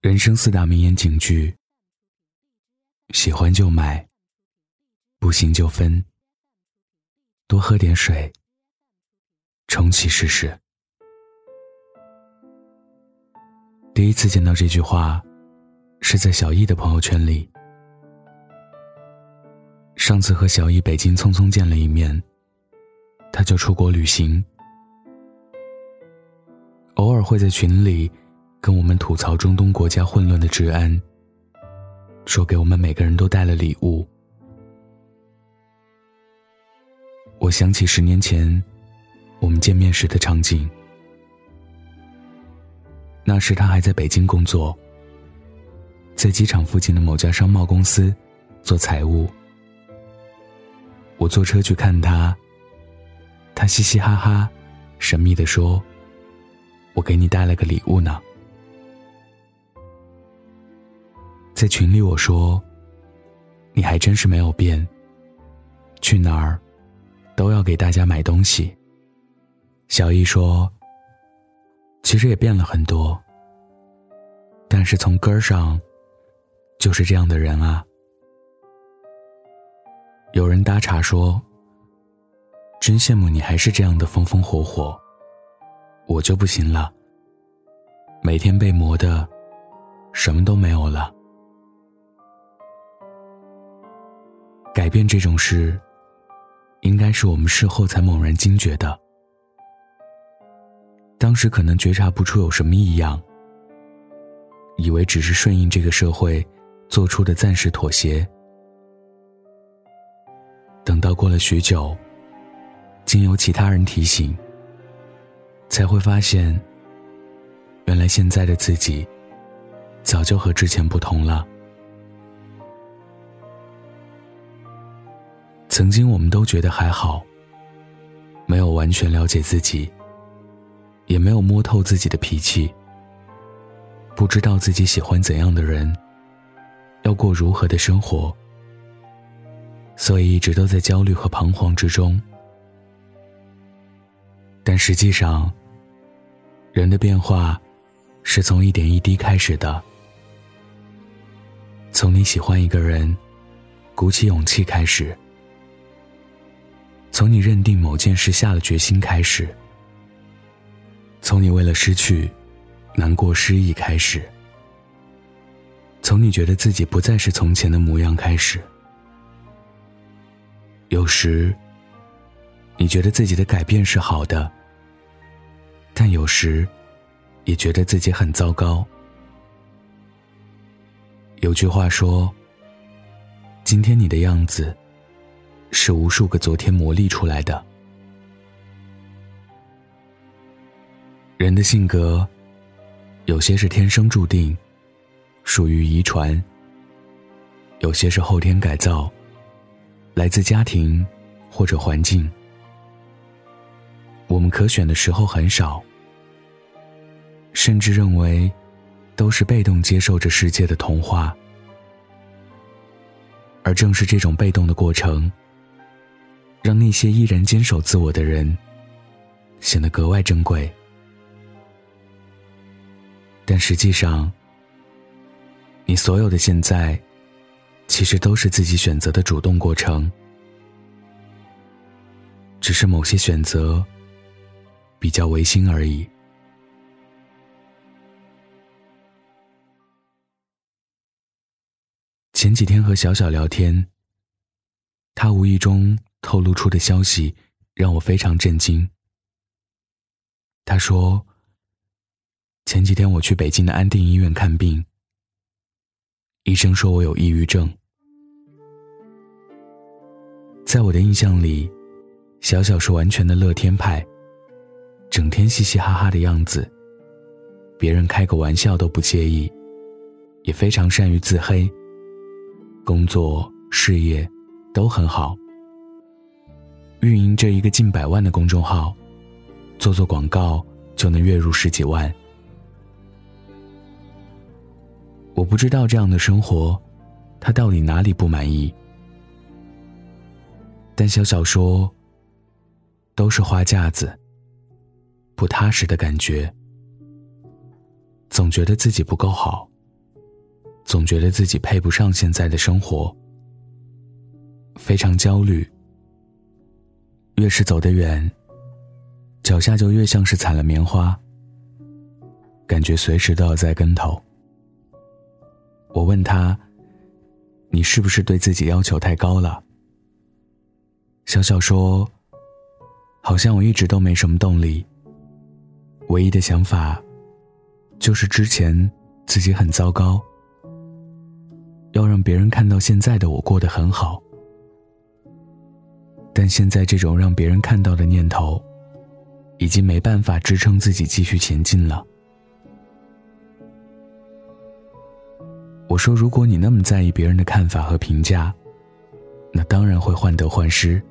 人生四大名言警句：喜欢就买，不行就分，多喝点水，重启试试。第一次见到这句话，是在小易的朋友圈里。上次和小易北京匆匆见了一面，他就出国旅行，偶尔会在群里。跟我们吐槽中东国家混乱的治安，说给我们每个人都带了礼物。我想起十年前我们见面时的场景，那时他还在北京工作，在机场附近的某家商贸公司做财务。我坐车去看他，他嘻嘻哈哈，神秘的说：“我给你带了个礼物呢。”在群里我说：“你还真是没有变。去哪儿，都要给大家买东西。”小易说：“其实也变了很多，但是从根儿上，就是这样的人啊。”有人搭茬说：“真羡慕你还是这样的风风火火，我就不行了，每天被磨的，什么都没有了。”改变这种事，应该是我们事后才猛然惊觉的。当时可能觉察不出有什么异样，以为只是顺应这个社会做出的暂时妥协。等到过了许久，经由其他人提醒，才会发现，原来现在的自己，早就和之前不同了。曾经我们都觉得还好，没有完全了解自己，也没有摸透自己的脾气，不知道自己喜欢怎样的人，要过如何的生活，所以一直都在焦虑和彷徨之中。但实际上，人的变化是从一点一滴开始的，从你喜欢一个人，鼓起勇气开始。从你认定某件事下了决心开始，从你为了失去难过失意开始，从你觉得自己不再是从前的模样开始。有时，你觉得自己的改变是好的，但有时，也觉得自己很糟糕。有句话说：“今天你的样子。”是无数个昨天磨砺出来的。人的性格，有些是天生注定，属于遗传；有些是后天改造，来自家庭或者环境。我们可选的时候很少，甚至认为都是被动接受着世界的童话。而正是这种被动的过程。让那些依然坚守自我的人显得格外珍贵，但实际上，你所有的现在，其实都是自己选择的主动过程，只是某些选择比较违心而已。前几天和小小聊天，他无意中。透露出的消息让我非常震惊。他说：“前几天我去北京的安定医院看病，医生说我有抑郁症。在我的印象里，小小是完全的乐天派，整天嘻嘻哈哈的样子，别人开个玩笑都不介意，也非常善于自黑，工作事业都很好。”运营这一个近百万的公众号，做做广告就能月入十几万。我不知道这样的生活，他到底哪里不满意？但小小说，都是花架子，不踏实的感觉，总觉得自己不够好。总觉得自己配不上现在的生活，非常焦虑。越是走得远，脚下就越像是踩了棉花，感觉随时都要栽跟头。我问他：“你是不是对自己要求太高了？”小小说：“好像我一直都没什么动力。唯一的想法，就是之前自己很糟糕，要让别人看到现在的我过得很好。但现在这种让别人看到的念头，已经没办法支撑自己继续前进了。”我说：“如果你那么在意别人的看法和评价，那当然会患得患失。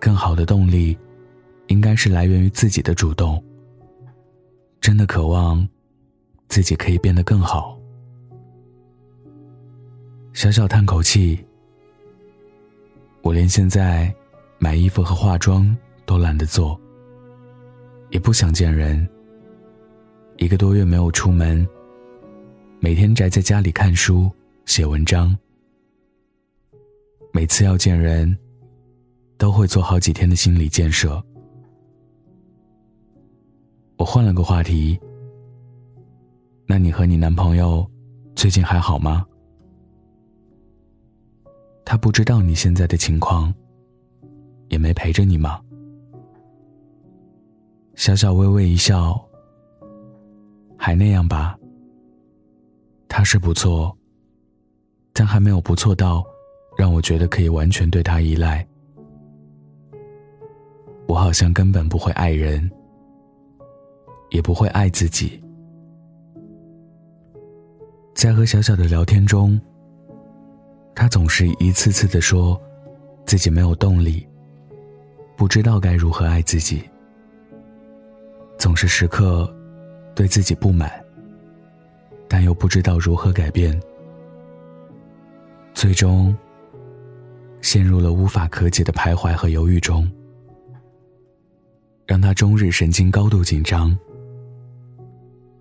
更好的动力，应该是来源于自己的主动。真的渴望自己可以变得更好。”小小叹口气：“我连现在买衣服和化妆都懒得做，也不想见人。一个多月没有出门。”每天宅在家里看书、写文章，每次要见人，都会做好几天的心理建设。我换了个话题，那你和你男朋友最近还好吗？他不知道你现在的情况，也没陪着你吗？小小微微一笑，还那样吧。他是不错，但还没有不错到让我觉得可以完全对他依赖。我好像根本不会爱人，也不会爱自己。在和小小的聊天中，他总是一次次的说自己没有动力，不知道该如何爱自己，总是时刻对自己不满。但又不知道如何改变，最终陷入了无法可解的徘徊和犹豫中，让他终日神经高度紧张，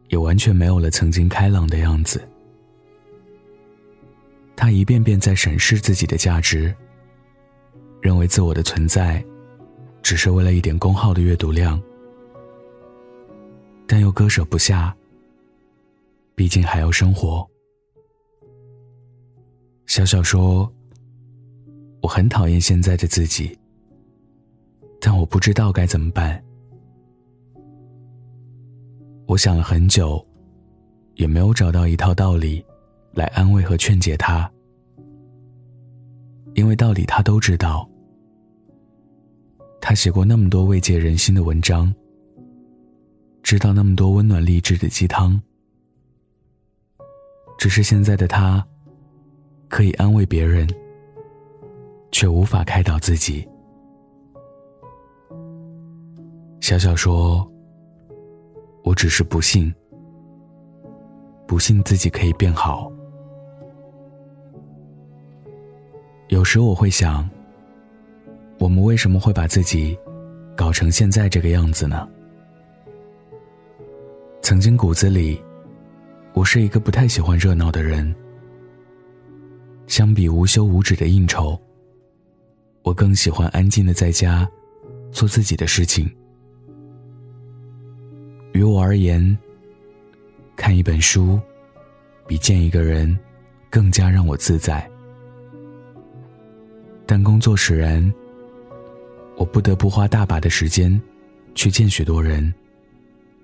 也完全没有了曾经开朗的样子。他一遍遍在审视自己的价值，认为自我的存在只是为了一点公号的阅读量，但又割舍不下。毕竟还要生活。小小说：“我很讨厌现在的自己，但我不知道该怎么办。我想了很久，也没有找到一套道理来安慰和劝解他，因为道理他都知道。他写过那么多慰藉人心的文章，知道那么多温暖励志的鸡汤。”只是现在的他，可以安慰别人，却无法开导自己。小小说：“我只是不信，不信自己可以变好。有时我会想，我们为什么会把自己搞成现在这个样子呢？曾经骨子里……”我是一个不太喜欢热闹的人。相比无休无止的应酬，我更喜欢安静的在家，做自己的事情。于我而言，看一本书，比见一个人，更加让我自在。但工作使然，我不得不花大把的时间，去见许多人，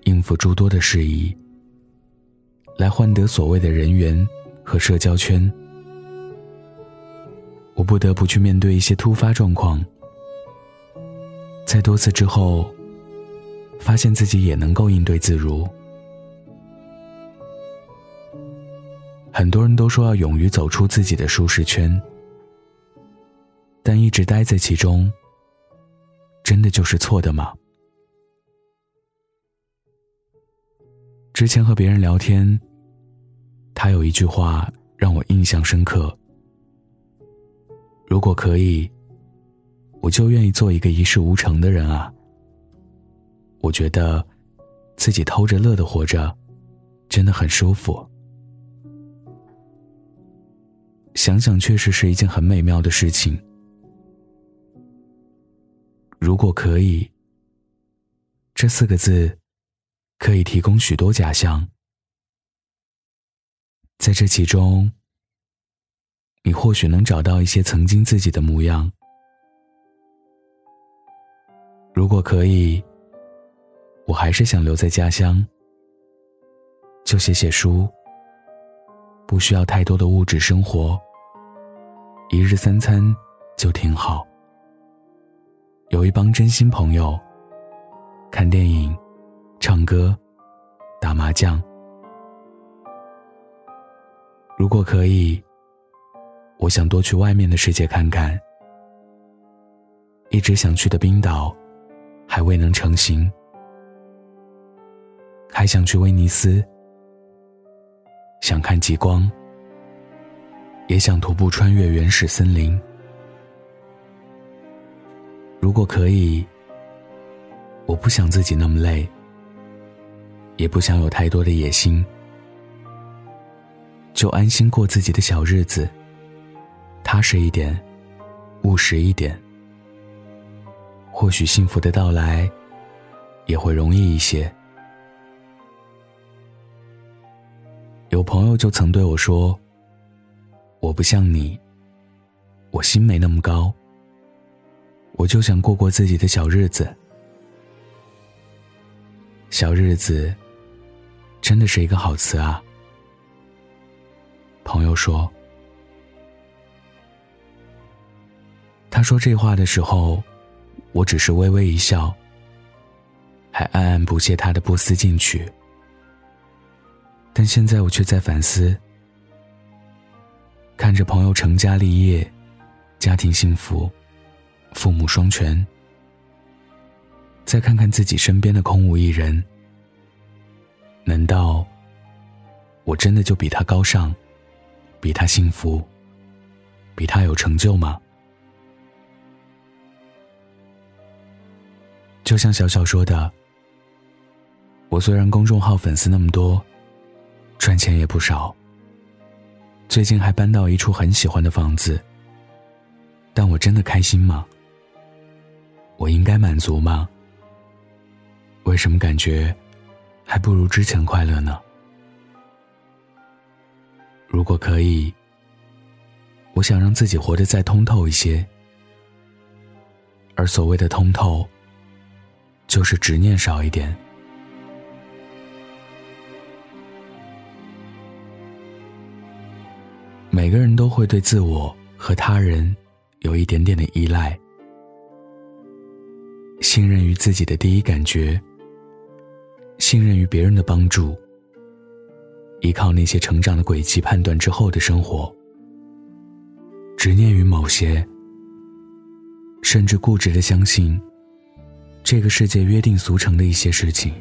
应付诸多的事宜。来换得所谓的人缘和社交圈，我不得不去面对一些突发状况。在多次之后，发现自己也能够应对自如。很多人都说要勇于走出自己的舒适圈，但一直待在其中，真的就是错的吗？之前和别人聊天。他有一句话让我印象深刻：如果可以，我就愿意做一个一事无成的人啊。我觉得，自己偷着乐的活着，真的很舒服。想想确实是一件很美妙的事情。如果可以，这四个字可以提供许多假象，在这其中，你或许能找到一些曾经自己的模样。如果可以，我还是想留在家乡，就写写书，不需要太多的物质生活，一日三餐就挺好。有一帮真心朋友，看电影、唱歌、打麻将。如果可以，我想多去外面的世界看看。一直想去的冰岛，还未能成行。还想去威尼斯，想看极光，也想徒步穿越原始森林。如果可以，我不想自己那么累，也不想有太多的野心，就安心过自己的小日子，踏实一点，务实一点，或许幸福的到来也会容易一些。有朋友就曾对我说：“我不像你，我心没那么高。”我就想过过自己的小日子，小日子，真的是一个好词啊。朋友说，他说这话的时候，我只是微微一笑，还暗暗不屑他的不思进取。但现在我却在反思，看着朋友成家立业，家庭幸福。父母双全，再看看自己身边的空无一人，难道我真的就比他高尚，比他幸福，比他有成就吗？就像小小说的，我虽然公众号粉丝那么多，赚钱也不少，最近还搬到一处很喜欢的房子，但我真的开心吗？我应该满足吗？为什么感觉还不如之前快乐呢？如果可以，我想让自己活得再通透一些。而所谓的通透，就是执念少一点。每个人都会对自我和他人有一点点的依赖。信任于自己的第一感觉，信任于别人的帮助，依靠那些成长的轨迹判断之后的生活，执念于某些，甚至固执的相信这个世界约定俗成的一些事情。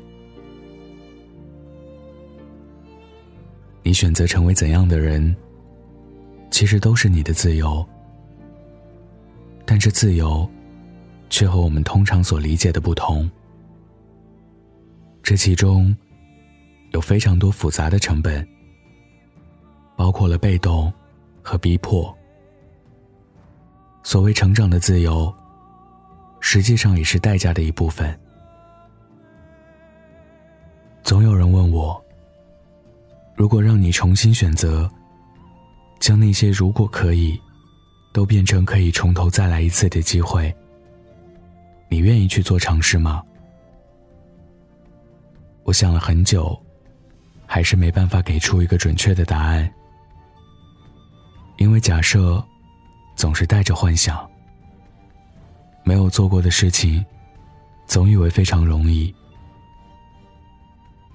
你选择成为怎样的人，其实都是你的自由，但这自由。却和我们通常所理解的不同，这其中有非常多复杂的成本，包括了被动和逼迫。所谓成长的自由，实际上也是代价的一部分。总有人问我，如果让你重新选择，将那些如果可以，都变成可以从头再来一次的机会。你愿意去做尝试吗？我想了很久，还是没办法给出一个准确的答案。因为假设总是带着幻想，没有做过的事情，总以为非常容易。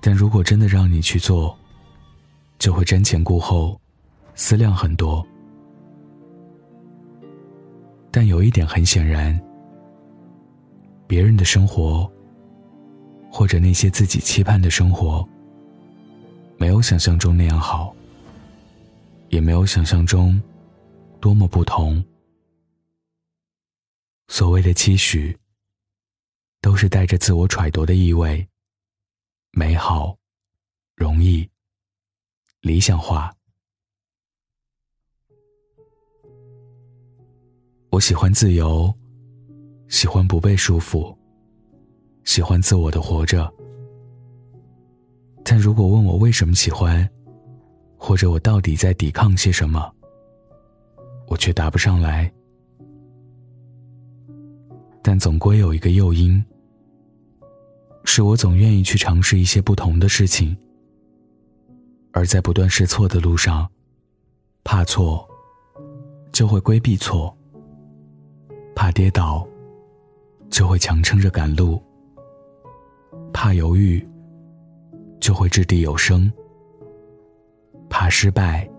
但如果真的让你去做，就会瞻前顾后，思量很多。但有一点很显然。别人的生活，或者那些自己期盼的生活，没有想象中那样好，也没有想象中多么不同。所谓的期许，都是带着自我揣度的意味，美好、容易、理想化。我喜欢自由，喜欢不被束缚，喜欢自我的活着。但如果问我为什么喜欢，或者我到底在抵抗些什么，我却答不上来。但总归有一个诱因，是我总愿意去尝试一些不同的事情，而在不断试错的路上，怕错，就会规避错。怕跌倒，就会强撑着赶路；怕犹豫，就会掷地有声；怕失败，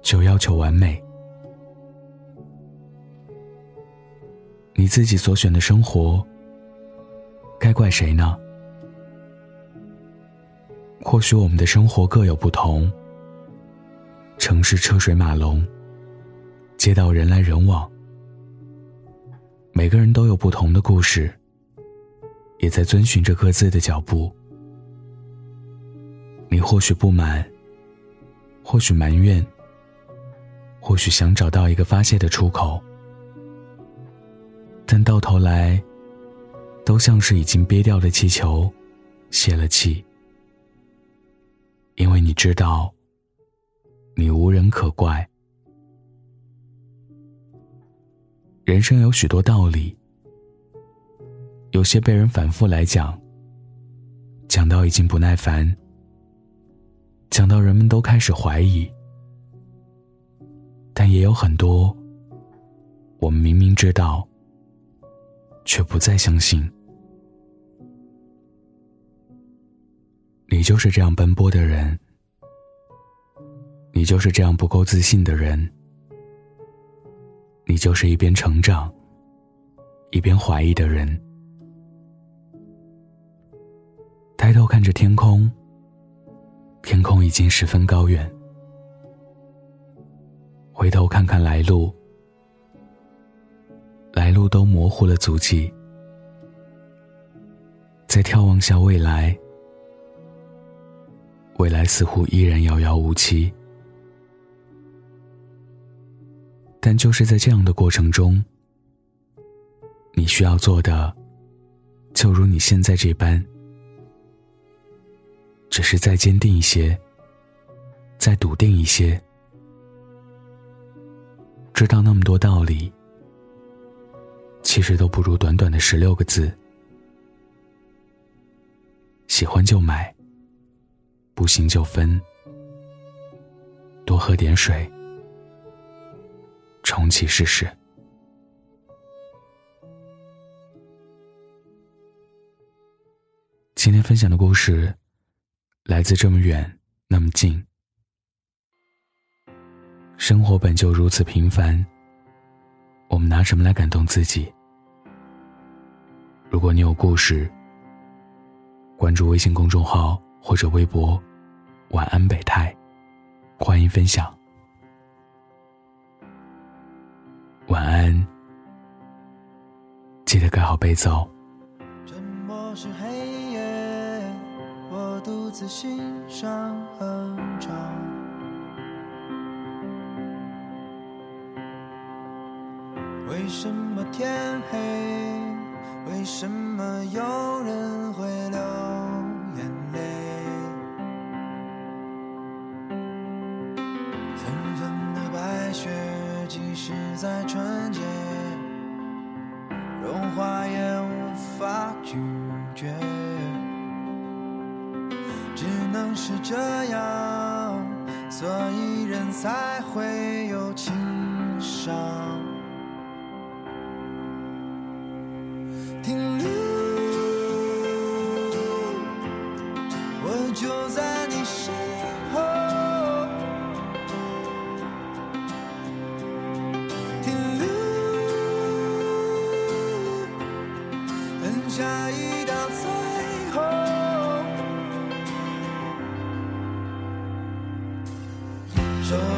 就要求完美。你自己所选的生活，该怪谁呢？或许我们的生活各有不同，城市车水马龙，街道人来人往。每个人都有不同的故事，也在遵循着各自的脚步。你或许不满，或许埋怨，或许想找到一个发泄的出口，但到头来，都像是已经憋掉的气球，泄了气。因为你知道，你无人可怪。人生有许多道理，有些被人反复来讲，讲到已经不耐烦，讲到人们都开始怀疑。但也有很多，我们明明知道，却不再相信。你就是这样奔波的人，你就是这样不够自信的人。你就是一边成长，一边怀疑的人。抬头看着天空，天空已经十分高远。回头看看来路，来路都模糊了足迹。再眺望下未来，未来似乎依然遥遥无期。但就是在这样的过程中，你需要做的，就如你现在这般，只是再坚定一些，再笃定一些，知道那么多道理，其实都不如短短的十六个字：喜欢就买，不行就分，多喝点水。重启试试。今天分享的故事来自这么远那么近。生活本就如此平凡，我们拿什么来感动自己？如果你有故事，关注微信公众号或者微博“晚安北泰”，欢迎分享。晚安，记得盖好被子哦。沉默是黑夜，我独自欣赏哼唱。为什么天黑？为什么有人会流眼泪？纷纷的白雪。即使再纯洁，融化也无法拒绝，只能是这样，所以人才会有情伤。So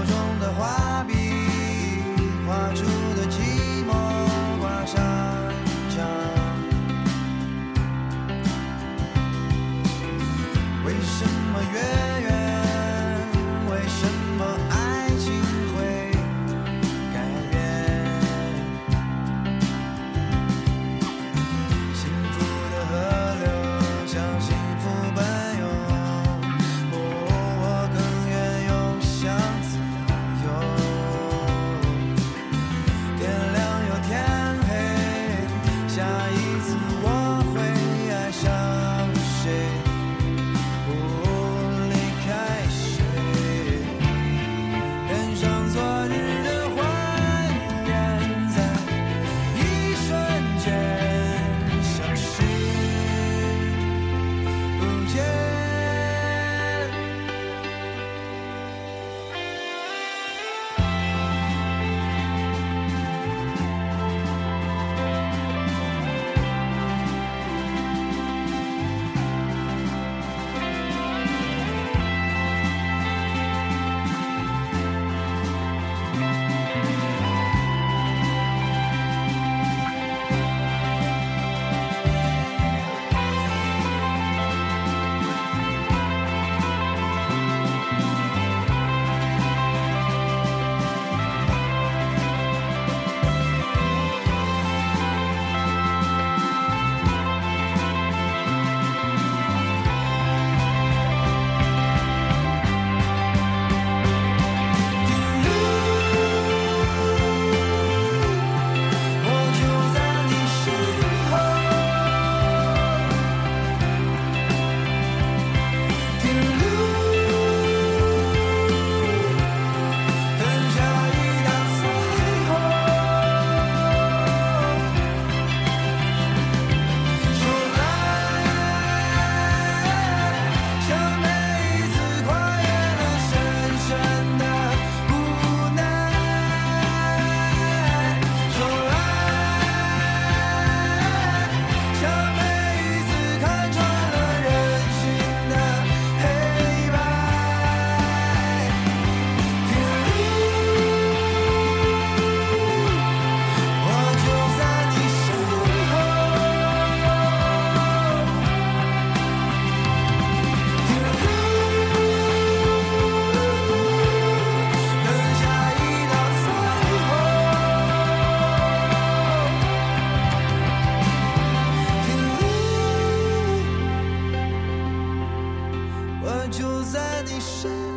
就在你身